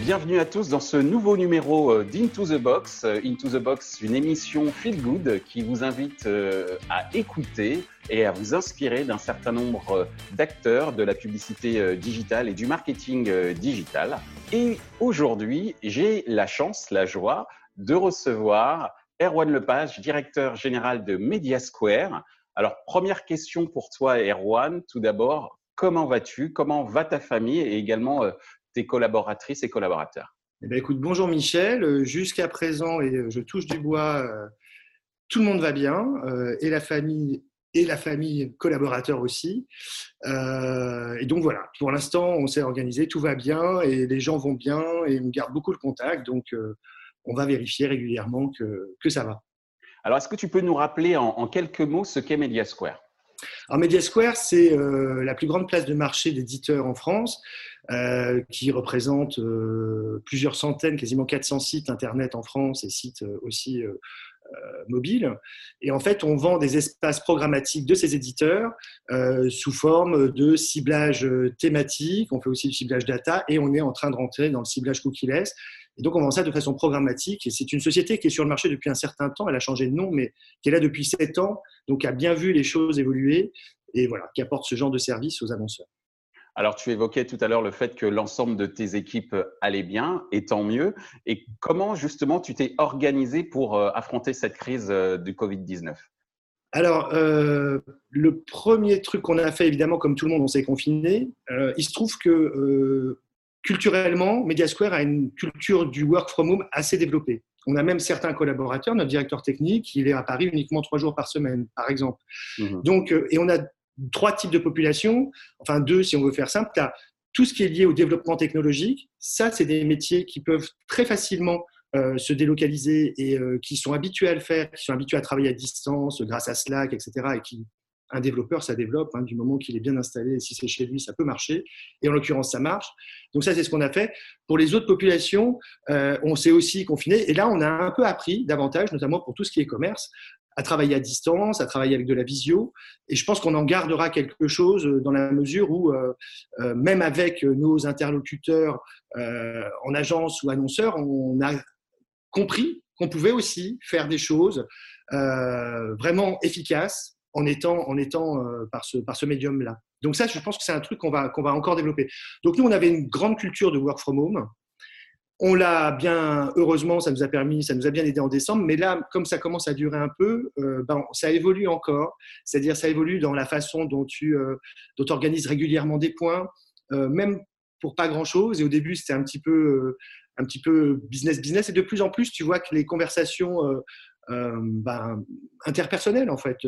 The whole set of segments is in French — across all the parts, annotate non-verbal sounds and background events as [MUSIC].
Bienvenue à tous dans ce nouveau numéro euh, d'Into the Box. Euh, Into the Box, une émission feel good qui vous invite euh, à écouter et à vous inspirer d'un certain nombre d'acteurs de la publicité digitale et du marketing digital. Et aujourd'hui, j'ai la chance, la joie de recevoir Erwan Lepage, directeur général de Mediasquare. Alors, première question pour toi, Erwan. Tout d'abord, comment vas-tu? Comment va ta famille? Et également tes collaboratrices et collaborateurs eh bien, écoute, bonjour Michel. Euh, jusqu'à présent, et euh, je touche du bois, euh, tout le monde va bien, et la famille et la famille collaborateur aussi. et donc voilà, pour l'instant, on s'est organisé, tout va bien, et les gens vont bien, et on garde beaucoup le contact, donc on va vérifier régulièrement que, que ça va. Alors, est-ce que tu peux nous rappeler en, en quelques mots ce qu'est Mediasquare alors Mediasquare, c'est la plus grande place de marché d'éditeurs en France. Euh, qui représente euh, plusieurs centaines, quasiment 400 sites Internet en France et sites euh, aussi mobiles. Et en fait, on vend des espaces programmatiques de ces éditeurs sous forme de ciblage thématique, on fait aussi du ciblage data et on est en train de rentrer dans le ciblage cookieless. Et donc, on vend ça de façon programmatique. Et c'est une société qui est sur le marché depuis un certain temps. Elle a changé de nom, mais qui est là depuis 7 ans. Donc, a bien vu les choses évoluer et voilà, qui apporte ce genre de service aux annonceurs. Alors, tu évoquais tout à l'heure le fait que l'ensemble de tes équipes allait bien, et tant mieux. Et comment, justement, tu t'es organisé pour euh, affronter cette crise euh, du Covid-19 alors, euh, le premier truc qu'on a fait, évidemment, comme tout le monde, on s'est confiné. il se trouve que culturellement, Mediasquare a une culture du work from home assez développée. On a même certains collaborateurs, notre directeur technique, il est à Paris uniquement trois jours par semaine, par exemple. Mmh Donc, et on a trois types de populations, enfin deux si on veut faire simple. Tu as tout ce qui est lié au développement technologique. Ça, c'est des métiers qui peuvent très facilement euh, se délocaliser et euh, qui sont habitués à le faire, qui sont habitués à travailler à distance grâce à Slack, etc. Et qui, un développeur, ça développe hein, du moment qu'il est bien installé. Si c'est chez lui, ça peut marcher. Et en l'occurrence, ça marche. Donc ça, c'est ce qu'on a fait. Pour les autres populations, euh, on s'est aussi confiné. Et là, on a un peu appris davantage, notamment pour tout ce qui est commerce, à travailler à distance, à travailler avec de la visio. Et je pense qu'on en gardera quelque chose dans la mesure où, euh, euh, même avec nos interlocuteurs euh, en agence ou annonceurs, on a compris qu'on pouvait aussi faire des choses vraiment efficaces en étant, en étant par ce, par ce médium-là. Donc ça, je pense que c'est un truc qu'on va, va encore développer. Donc nous, on avait une grande culture de work from home. On l'a bien, heureusement, ça nous a permis, ça nous a bien aidé en décembre, mais là, comme ça commence à durer un peu, euh, ben, ça évolue encore. C'est-à-dire, ça évolue dans la façon dont tu euh, dont organises régulièrement des points, euh, même pour pas grand-chose. Et au début, c'était un petit peu un petit peu business business. Et de plus en plus, tu vois que les conversations ben, interpersonnelles, en fait,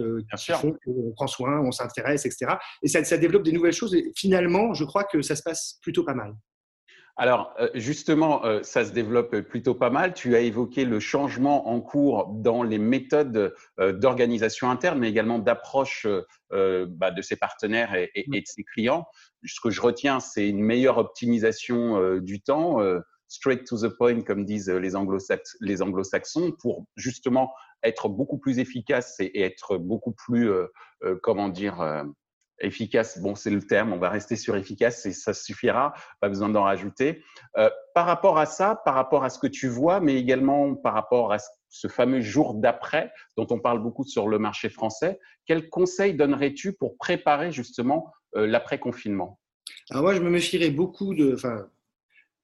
font on prend soin, on s'intéresse, etc. Et ça, ça développe des nouvelles choses. Et finalement, je crois que ça se passe plutôt pas mal. Alors, euh, justement, euh, ça se développe plutôt pas mal. Tu as évoqué le changement en cours dans les méthodes euh, d'organisation interne, mais également d'approche bah, de ses partenaires et, de ses clients. Ce que je retiens, c'est une meilleure optimisation du temps, straight to the point, comme disent les anglo-saxons, pour justement être beaucoup plus efficace et, être beaucoup plus, comment dire, efficace, bon, c'est le terme, on va rester sur efficace et ça suffira, pas besoin d'en rajouter. Euh, par rapport à ça, par rapport à ce que tu vois, mais également par rapport à ce fameux jour d'après dont on parle beaucoup sur le marché français, quels conseils donnerais-tu pour préparer justement euh, l'après-confinement? Alors moi, je me méfierais beaucoup de,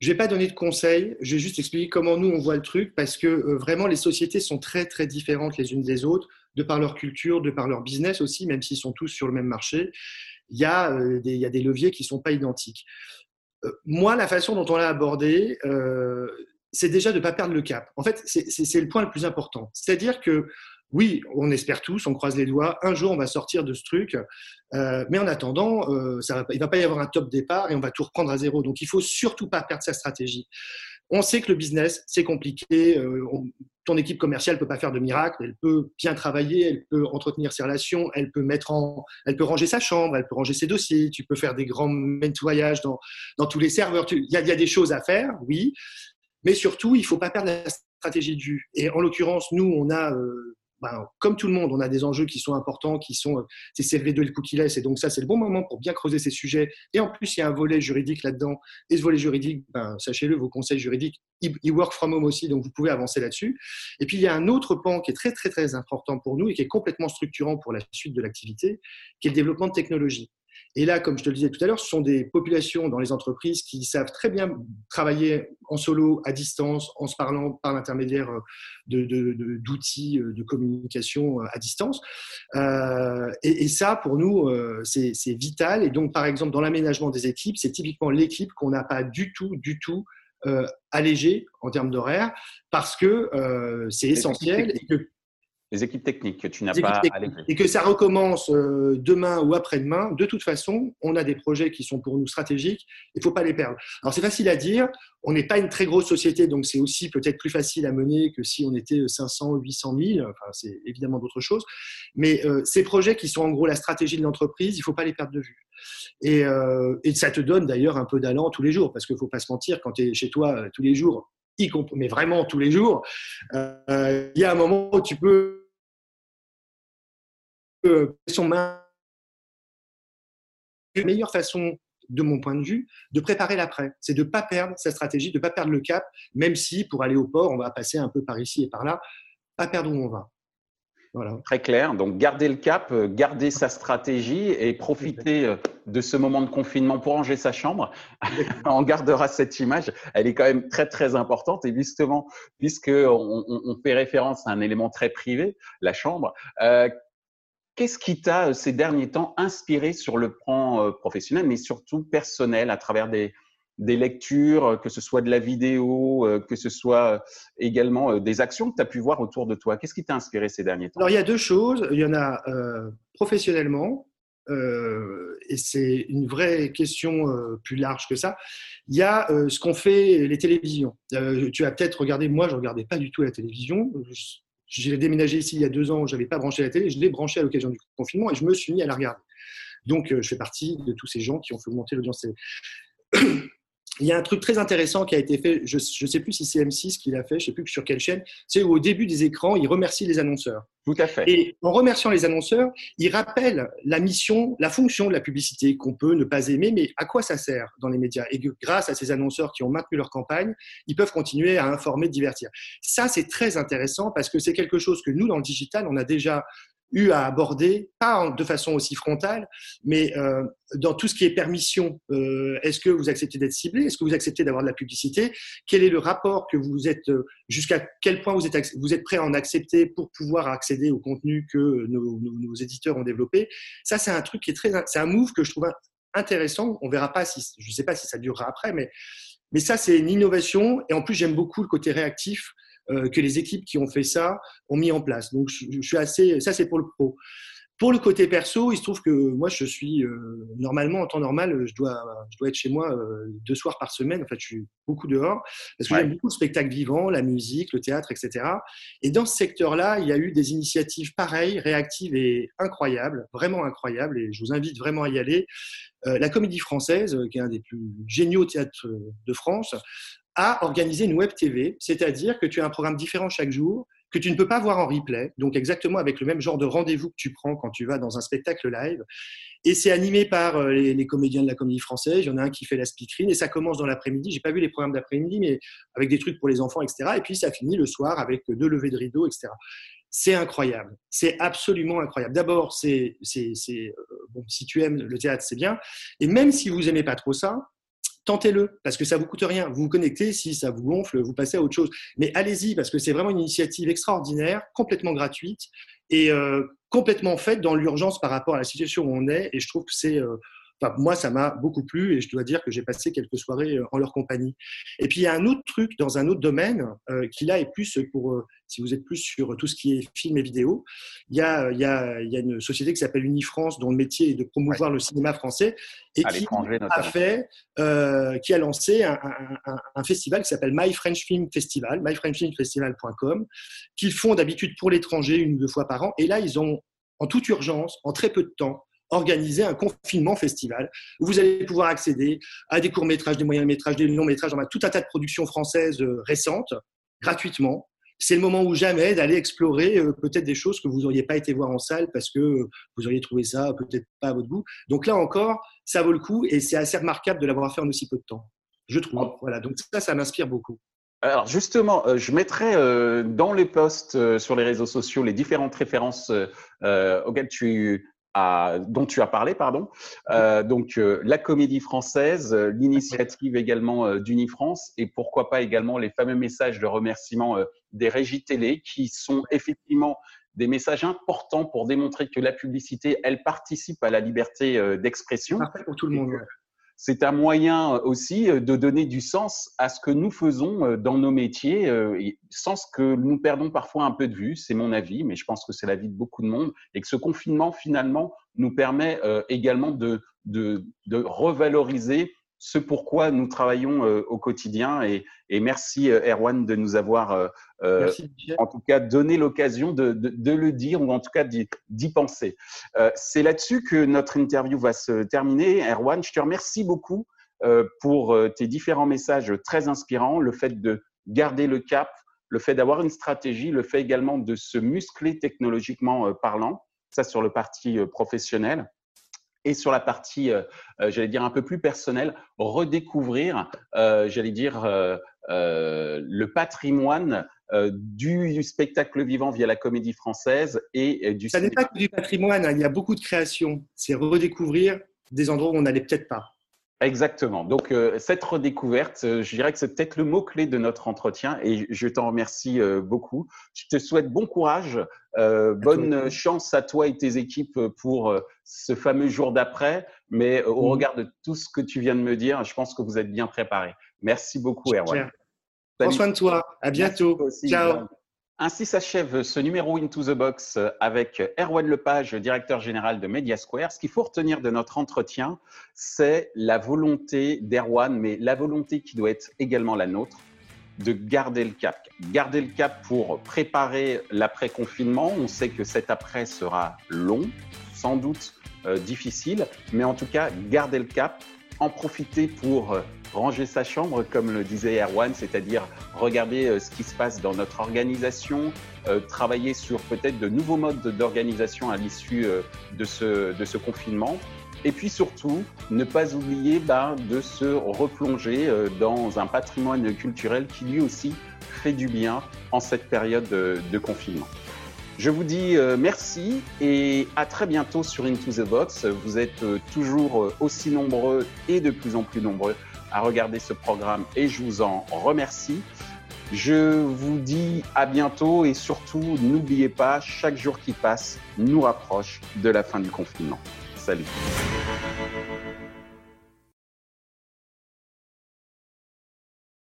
je vais pas donner de conseils, je vais juste expliquer comment nous on voit le truc parce que euh, vraiment les sociétés sont très très différentes les unes des autres de par leur culture, de par leur business aussi, même s'ils sont tous sur le même marché, il y a, euh, des, leviers qui ne sont pas identiques. Euh, moi, la façon dont on l'a abordé, c'est déjà de ne pas perdre le cap. En fait, c'est le point le plus important. C'est-à-dire que oui, on espère tous, on croise les doigts, un jour on va sortir de ce truc, mais en attendant, ça il ne va pas y avoir un top départ et on va tout reprendre à zéro. Donc il faut surtout pas perdre sa stratégie. On sait que le business, c'est compliqué. Euh, ton équipe commerciale ne peut pas faire de miracle. Elle peut bien travailler, elle peut entretenir ses relations, elle peut, mettre en, elle peut ranger sa chambre, elle peut ranger ses dossiers. Tu peux faire des grands nettoyages dans, dans tous les serveurs. Il y, y, a des choses à faire, oui. Mais surtout, il ne faut pas perdre la stratégie du. Et en l'occurrence, nous, on a euh, ben, comme tout le monde, on a des enjeux qui sont importants, qui sont c'est CRV2 et le cookie-less, et donc ça, c'est le bon moment pour bien creuser ces sujets. Et en plus, il y a un volet juridique là-dedans. Et ce volet juridique, ben, sachez-le, vos conseils juridiques, ils work from home aussi, donc vous pouvez avancer là-dessus. Et puis, il y a un autre pan qui est très, très, très important pour nous et qui est complètement structurant pour la suite de l'activité, qui est le développement de technologies. Et là, comme je te le disais tout à l'heure, ce sont des populations dans les entreprises qui savent très bien travailler en solo, à distance, en se parlant par l'intermédiaire d'outils de, de, communication à distance. Euh, et, ça, pour nous, euh, c'est vital. Et donc, par exemple, dans l'aménagement des équipes, c'est typiquement l'équipe qu'on n'a pas du tout, du tout euh, allégé en termes d'horaire parce que c'est essentiel et que les équipes techniques que tu n'as pas Et que ça recommence euh, demain ou après-demain, de toute façon, on a des projets qui sont pour nous stratégiques, il ne faut pas les perdre. Alors c'est facile à dire, on n'est pas une très grosse société, donc c'est aussi peut-être plus facile à mener que si on était 500, 800 000, enfin c'est évidemment d'autres choses, mais euh, ces projets qui sont en gros la stratégie de l'entreprise, il ne faut pas les perdre de vue. Et, euh, et ça te donne d'ailleurs un peu d'allant tous les jours, parce qu'il ne faut pas se mentir, quand tu es chez toi tous les jours, mais vraiment tous les jours, il y a un moment où tu peux La meilleure façon, de mon point de vue, de préparer l'après. C'est de ne pas perdre sa stratégie, de ne pas perdre le cap, même si pour aller au port, on va passer un peu par ici et par là, pas perdre où on va. Voilà. Très clair. Donc, garder le cap, euh, garder sa stratégie et profiter euh, de ce moment de confinement pour ranger sa chambre. [LAUGHS] on gardera cette image. Elle est quand même très, très importante. Et justement, puisqu'on on fait référence à un élément très privé, la chambre, euh, Qu'est-ce qui t'a, euh, ces derniers temps, inspiré sur le plan euh, professionnel, mais surtout personnel, à travers des, lectures, euh, que ce soit de la vidéo, que ce soit également des actions que tu as pu voir autour de toi? Qu'est-ce qui t'a inspiré ces derniers temps? Alors, il y a deux choses. Il y en a professionnellement, et c'est une vraie question plus large que ça. Il y a ce qu'ont fait les télévisions. tu as peut-être regardé, moi je ne regardais pas du tout la télévision. J'ai déménagé ici il y a deux ans, je n'avais pas branché la télé, je l'ai branché à l'occasion du confinement et je me suis mis à la regarder. Donc, euh, je fais partie de tous ces gens qui ont fait augmenter l'audience télé. Il y a un truc très intéressant qui a été fait, je ne sais plus si c'est M6 qui l'a fait, je ne sais plus sur quelle chaîne, c'est au début des écrans, il remercie les annonceurs. Tout à fait. Et en remerciant les annonceurs, il rappelle la mission, la fonction de la publicité qu'on peut ne pas aimer, mais à quoi ça sert dans les médias? Et que grâce à ces annonceurs qui ont maintenu leur campagne, ils peuvent continuer à informer, divertir. Ça, c'est très intéressant parce que c'est quelque chose que nous, dans le digital, on a déjà eu à aborder, pas de façon aussi frontale, mais euh, dans tout ce qui est permission. Euh, est-ce que vous acceptez d'être ciblé? Est-ce que vous acceptez d'avoir de la publicité? Quel est le rapport que vous êtes, euh, jusqu'à quel point vous êtes, vous êtes prêt à en accepter pour pouvoir accéder au contenu que nos, nos, éditeurs ont développé? Ça, c'est un truc qui est très, c'est un move que je trouve intéressant. On verra pas si, je ne sais pas si ça durera après, mais mais ça, c'est une innovation. Et en plus, j'aime beaucoup le côté réactif que les équipes qui ont fait ça ont mis en place. Donc, je, suis assez. Ça, c'est pour le pro. Pour le côté perso, il se trouve que moi, je suis euh, normalement en temps normal, je dois, je dois être chez moi euh, deux soirs par semaine. En fait, je suis beaucoup dehors parce que j'aime beaucoup le spectacle vivant, la musique, le théâtre, etc. Et dans ce secteur-là, il y a eu des initiatives pareilles, réactives et incroyables, vraiment incroyables. Et je vous invite vraiment à y aller. la Comédie Française, qui est un des plus géniaux théâtres de France, à organiser une web TV, c'est-à-dire que tu as un programme différent chaque jour, que tu ne peux pas voir en replay, donc exactement avec le même genre de rendez-vous que tu prends quand tu vas dans un spectacle live. Et c'est animé par euh, les, comédiens de la comédie française. Il y en a un qui fait la speakerine et ça commence dans l'après-midi. J'ai pas vu les programmes d'après-midi, mais avec des trucs pour les enfants, etc. Et puis ça finit le soir avec deux levées de rideau, etc. C'est incroyable. C'est absolument incroyable. D'abord, c'est, euh, bon, si tu aimes le théâtre, c'est bien. Et même si vous aimez pas trop ça, tentez-le parce que ça vous coûte rien. Vous vous connectez, si ça vous gonfle, vous passez à autre chose. Mais allez-y parce que c'est vraiment une initiative extraordinaire, complètement gratuite et euh, complètement faite dans l'urgence par rapport à la situation où on est. Et je trouve que c'est euh, moi, ça m'a beaucoup plu et je dois dire que j'ai passé quelques soirées euh, en leur compagnie. Et puis, il y a un autre truc dans un autre domaine euh, qui, là, est plus pour, euh, si vous êtes plus sur tout ce qui est film et vidéo, il y a, il y a, il y a une société qui s'appelle Unifrance, dont le métier est de promouvoir le cinéma français et qui a fait, qui a lancé un, un, festival qui s'appelle My French Film Festival, myfrenchfilmfestival.com, qu'ils font d'habitude pour l'étranger une ou deux fois par an. Et là, ils ont, en toute urgence, en très peu de temps, organiser un confinement festival où vous allez pouvoir accéder à des courts-métrages, des moyens-métrages, des longs-métrages, tout un tas de productions françaises euh, récentes, gratuitement, c'est le moment ou jamais d'aller explorer euh, peut-être des choses que vous n'auriez pas été voir en salle parce que vous auriez trouvé ça peut-être pas à votre goût. Donc là encore, ça vaut le coup et c'est assez remarquable de l'avoir fait en aussi peu de temps, je trouve. Voilà, donc ça, ça m'inspire beaucoup. Alors justement, euh, je mettrai euh, dans les posts sur les réseaux sociaux les différentes références auxquelles tu dont tu as parlé, pardon. Euh, donc, euh, la comédie française, euh, l'initiative également d'Unifrance et pourquoi pas également les fameux messages de remerciement des régies télé qui sont effectivement des messages importants pour démontrer que la publicité, elle participe à la liberté d'expression. Pour tout le monde c'est un moyen euh, aussi euh, de donner du sens à ce que nous faisons euh, dans nos métiers, sens que nous perdons parfois un peu de vue, c'est mon avis, mais je pense que c'est l'avis de beaucoup de monde, et que ce confinement, finalement, nous permet également de, de, de revaloriser ce pourquoi nous travaillons euh, au quotidien. Et, merci, euh, Erwan, de nous avoir, euh, en tout cas, donné l'occasion de, le dire ou en tout cas d'y penser. C'est là-dessus que notre interview va se terminer. Erwan, je te remercie beaucoup pour tes différents messages très inspirants, le fait de garder le cap, le fait d'avoir une stratégie, le fait également de se muscler technologiquement parlant, ça sur le parti professionnel et sur la partie, euh, euh, j'allais dire, un peu plus personnelle, redécouvrir, euh, j'allais dire, le patrimoine du spectacle vivant via la comédie française et du Ça n'est pas que du patrimoine, hein, il y a beaucoup de créations. C'est redécouvrir des endroits où on n'allait peut-être pas. Exactement. Donc, euh, cette redécouverte, euh, je dirais que c'est peut-être le mot-clé de notre entretien et je t'en remercie euh, beaucoup. Je te souhaite bon courage, bonne chance à toi et tes équipes pour ce fameux jour d'après. Mais au mmh. regard de tout ce que tu viens de me dire, je pense que vous êtes bien préparés. Merci beaucoup, Erwan. Prends soin de toi. À bientôt. Ciao. Ainsi s'achève ce numéro Into the Box avec Erwan Lepage, directeur général de Mediasquare. Ce qu'il faut retenir de notre entretien, c'est la volonté d'Erwan, mais la volonté qui doit être également la nôtre, de garder le cap. Garder le cap pour préparer l'après-confinement. On sait que cet après sera long, sans doute euh, difficile, mais en tout cas, garder le cap en profiter pour euh, ranger sa chambre, comme le disait Erwan, c'est-à-dire regarder euh, ce qui se passe dans notre organisation, euh, travailler sur peut-être de nouveaux modes d'organisation à l'issue de, ce, de ce confinement. Et puis surtout, ne pas oublier bah, de se replonger dans un patrimoine culturel qui lui aussi fait du bien en cette période de confinement. Je vous dis euh, merci et à très bientôt sur Into the Box. Vous êtes euh, toujours euh, aussi nombreux et de plus en plus nombreux à regarder ce programme et je vous en remercie. Je vous dis à bientôt et surtout n'oubliez pas, chaque jour qui passe nous rapproche de la fin du confinement. Salut